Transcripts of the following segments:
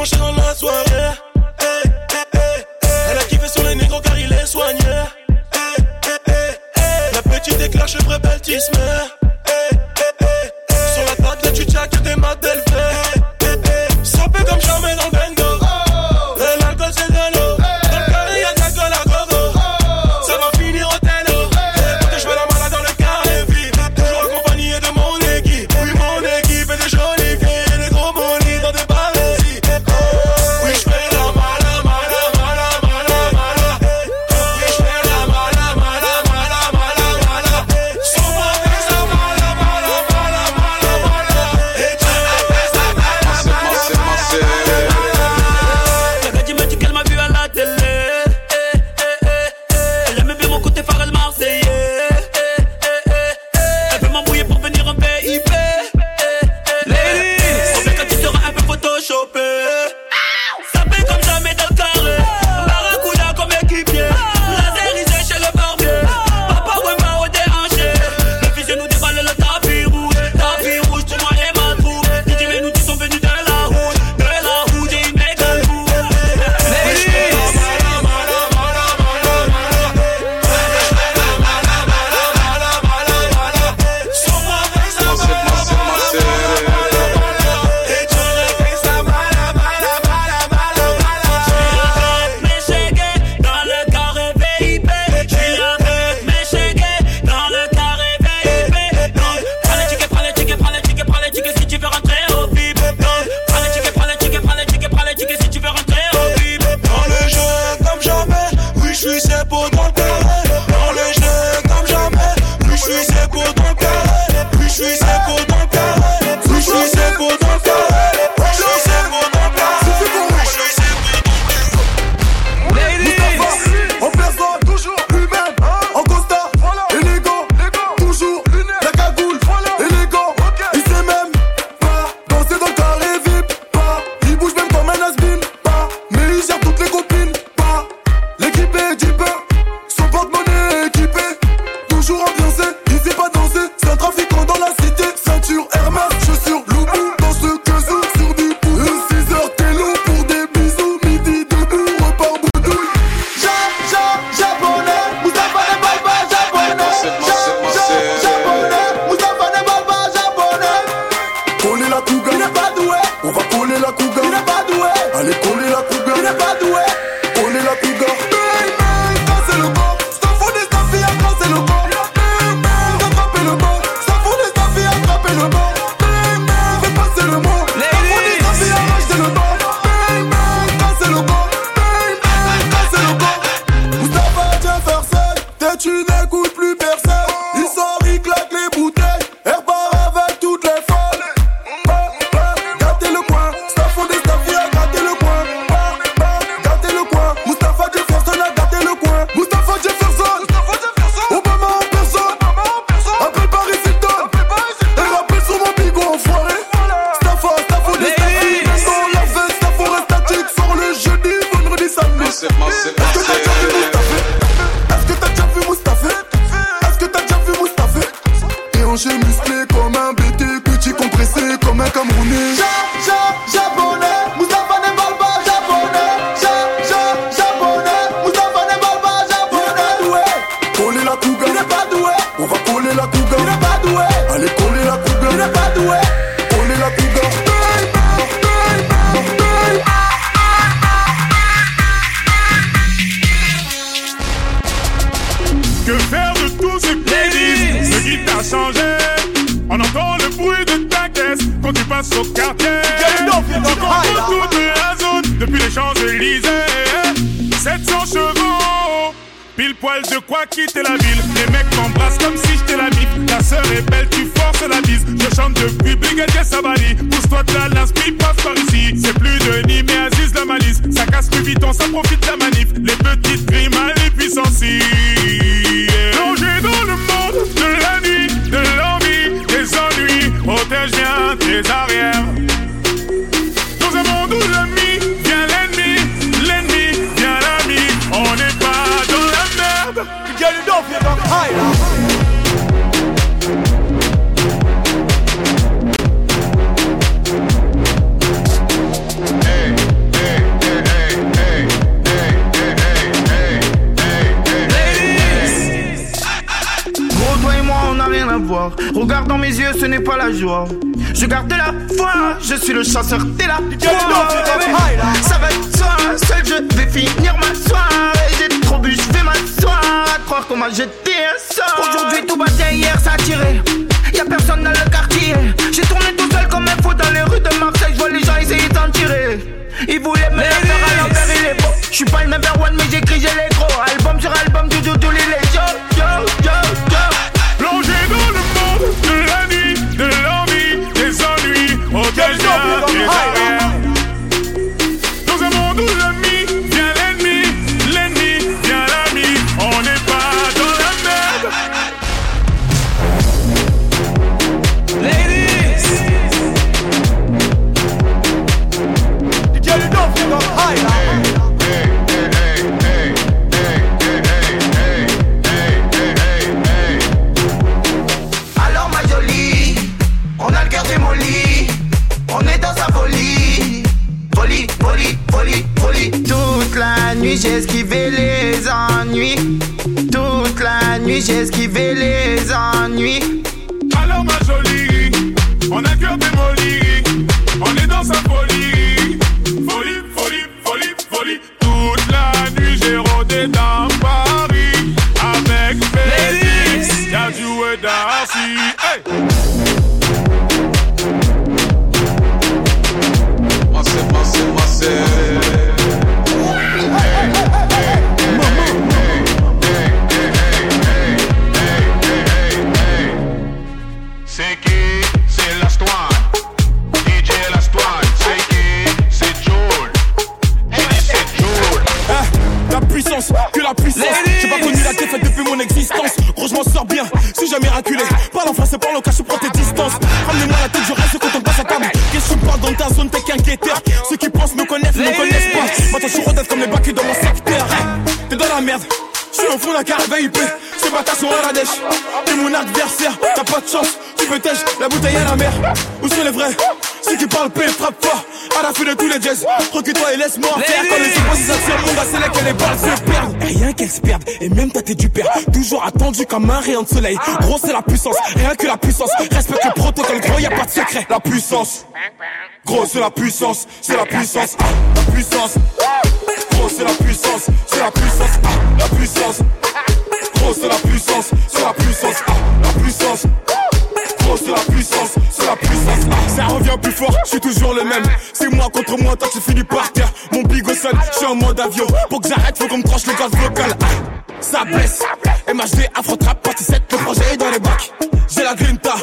Eh, eh, eh, Elle a kiffé sur les négros car il est soigné. La petite déclare chevre belle. Cause I quoi quitter la ville. Les mecs m'embrassent comme si j'étais la bite. Ta sœur est belle, tu forces la bise. Je chante depuis Brigadier Sabali. Pousse-toi de la lance, passe par ici. C'est plus de ni mais Aziz la malice. Ça casse le biton, ça profite la manif. Les petites primales, les puissances. Plongé dans le monde de la nuit, de l'envie, des ennuis. Protège bien tes arrières. La joie. Je garde la foi, je suis le chasseur dès la Ça va être toi, seul je vais finir ma soirée. J'ai trop bu, je vais m'asseoir. À croire qu'on m'a jeté un sort. Nuit j'ai esquivé les ennuis. Toute la nuit j'ai esquivé les ennuis. Alors ma jolie, on a cœur démoli, on est dans sa folie. Folie, folie, folie, folie. Toute la nuit j'ai rôdé dans Paris avec Félix, y'a du Darcy. La puissance. J'ai pas connu la défaite depuis mon existence. Gros, je m'en sors bien, si jamais raculé. Parle en français, parle en cache, prends tes distances. Ramenez-moi la tête, je reste quand on passe à table. Qu'est-ce que parles dans ta zone, t'es qu'un guetteur. Ceux qui pensent me connaissent, ne me connaissent pas. Maintenant, je suis comme les bacs dans mon secteur. T'es dans la merde. Je suis au fond d'un carré VIP, ces bâtards sont à la dèche. T'es mon adversaire, t'as pas de chance, tu peux tèche, la bouteille à la mer. Où sont les vrais? Ceux qui parlent paix, frappe fort, à la fin de tous les jazz. Recule-toi et laisse-moi faire. Quand les oppositions mon c'est là que les balles se perdent. Rien qu'elles se perdent, et même ta tête du père. Toujours attendu comme un rayon de soleil. Gros, c'est la puissance, rien que la puissance. Respecte le protocole, gros, y a pas de secret. La puissance. Gros, c'est la puissance, c'est la puissance, la puissance. Gros, c'est la puissance, c'est la puissance, la puissance. Gros, c'est la puissance, c'est la puissance, la puissance. Gros, c'est la puissance, c'est la puissance. Ça revient plus fort, je suis toujours le même. C'est moi contre moi, toi tu finis par terre. Mon bigot seul, je suis en mode avion. Pour que j'arrête, faut qu'on me tranche le gaz vocal. Ah, ça blesse. MHD, Afro Trap, partie 7, le projet est dans les bacs. J'ai la grinta,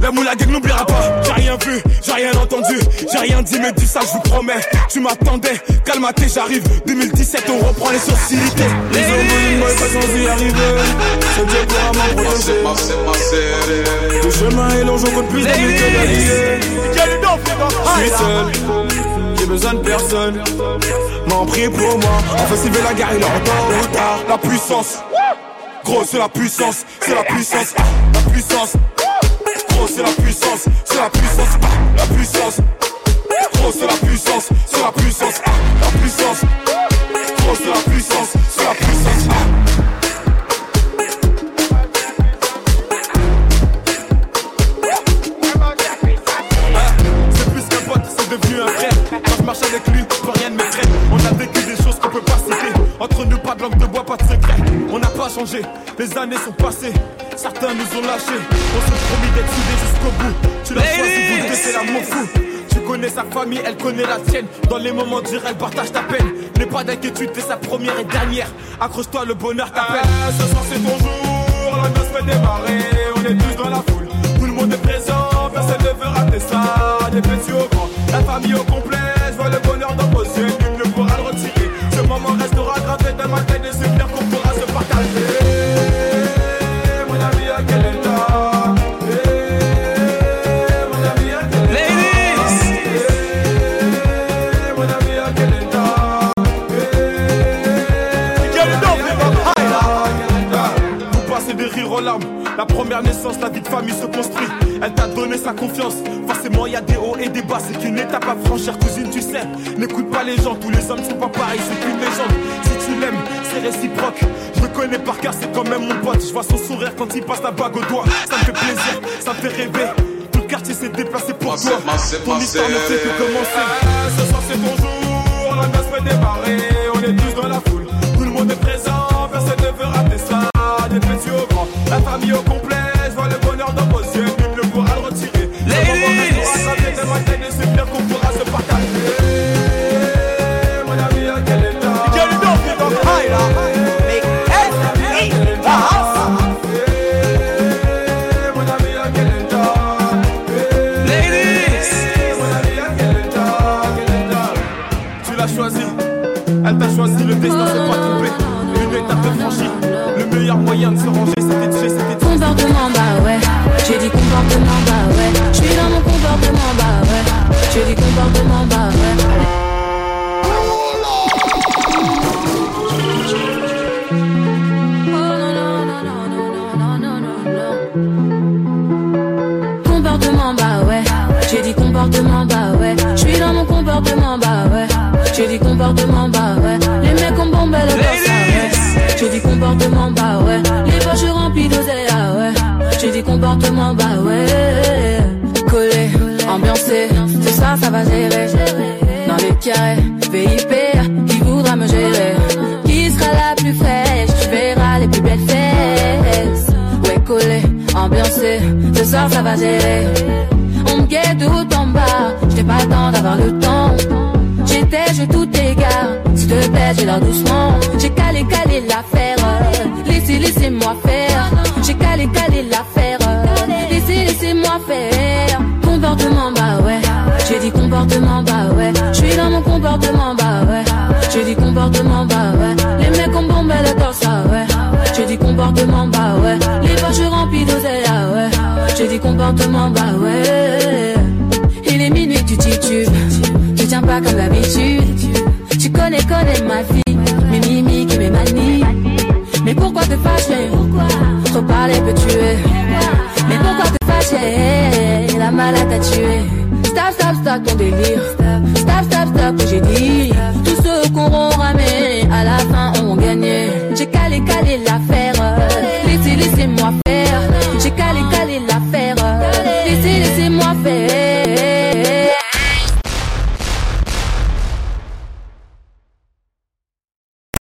La moula gang n'oubliera pas. J'ai rien vu, j'ai rien entendu, j'ai rien dit, mais dis ça, je vous promets. Tu m'attendais, calmaté, j'arrive. 2017, on reprend les sociétés. Les hommes, moi, pas sans y arriver. C'est Dieu m'en protéger. Le chemin est long, j'en compte plus d'amis que d'alliés. Je suis seul, j'ai besoin de personne. M'en prie pour moi, fait s'élever la gare, il est en retard, en. La puissance, gros, c'est la puissance, c'est la puissance, la puissance. C'est la puissance, c'est la puissance, ah, la puissance. Gros, c'est la puissance, c'est la puissance, ah, la puissance. Gros, c'est la puissance, c'est la puissance, ah. C'est plus qu'un pote, c'est devenu un frère. Quand je marche avec lui, plus rien ne m'effraie. On a vécu des choses qu'on peut pas citer. Entre nous, pas de langue de bois, pas de secret. On n'a pas changé, les années sont passées. Certains nous ont lâchés. On s'est promis d'être soudés jusqu'au bout. Tu l'as choisi, vous deux, c'est l'amour fou. Tu connais sa famille, elle connaît la tienne. Dans les moments durs, elle partage ta peine. N'aie pas d'inquiétude, t'es sa première et dernière. Accroche-toi, le bonheur t'appelle. ce soir, c'est ton jour, la noce fait démarrer. On est tous dans la foule, tout le monde est présent. Personne ne veut rater ça, des petits au grand. La famille au complet, Elle t'a donné sa confiance. Forcément, il y a des hauts et des bas. C'est qu'une étape à franchir, cousine, tu sais. N'écoute pas les gens, tous les hommes sont pas pareils. C'est qu'une légende. Si tu l'aimes, c'est réciproque. Je veux connais par cœur, c'est quand même mon pote. Je vois son sourire quand il passe la bague au doigt. Ça me fait plaisir, ça me fait rêver. Tout le quartier s'est déplacé pour Massé, toi. massé, Ton massé. histoire ne fait que commencer. Ce soir c'est ton jour, la danse peut démarrer, on est tous dans la foule. Tout le monde est présent, Elle t'a choisi, le destin s'est pas trompé. Une étape franchie, le meilleur moyen de se ranger, c'était de c'était Comportement, bah ouais. J'ai dit comportement, bah ouais. Je suis dans mon comportement, bah ouais. J'ai dit comportement, bah ouais. comportement, bah ouais. J'ai dit comportement, bah ouais. Je suis dans mon comportement, bah ouais. J'ai dit comportement, bah ouais. Les mecs ont bombé le ouais. J'ai dit comportement, bah ouais. Les poches remplies d'oseille, ah ouais. J'ai dit comportement, bah ouais. Collé, ambiancé, c'est ça, ça va gérer. Dans les carrés, VIP, qui voudra me gérer Qui sera la plus fraîche, tu verras les plus belles fesses. Ouais, collé, ambiancé, ce soir ça va gérer. On me guette tout en bas, j'étais pas le temps d'avoir le temps. Je tout égare, s'il te plaît, j'ai l'air doucement. J'ai calé, calé l'affaire, laissez, laissez-moi faire. J'ai calé, calé l'affaire, laissez, laissez-moi faire. Comportement, bah ouais. J'ai dit comportement, bah ouais. Je suis dans mon comportement, bah ouais. J'ai dit comportement, bah ouais. Les mecs ont bombé le torse, ah ouais. J'ai dit comportement, bah ouais. Les poches remplies d'oseille, ah ouais. J'ai dit comportement, bah ouais. Il est minuit, tu titubes. Comme d'habitude. Tu connais, connais ma fille. Mes mimiques et mes manies. Mais pourquoi te fâcher? Trop parler peut tuer. Mais pourquoi te fâcher? La malade t'a tué. Stop, stop, stop ton délire. Stop, stop, stop, j'ai dit.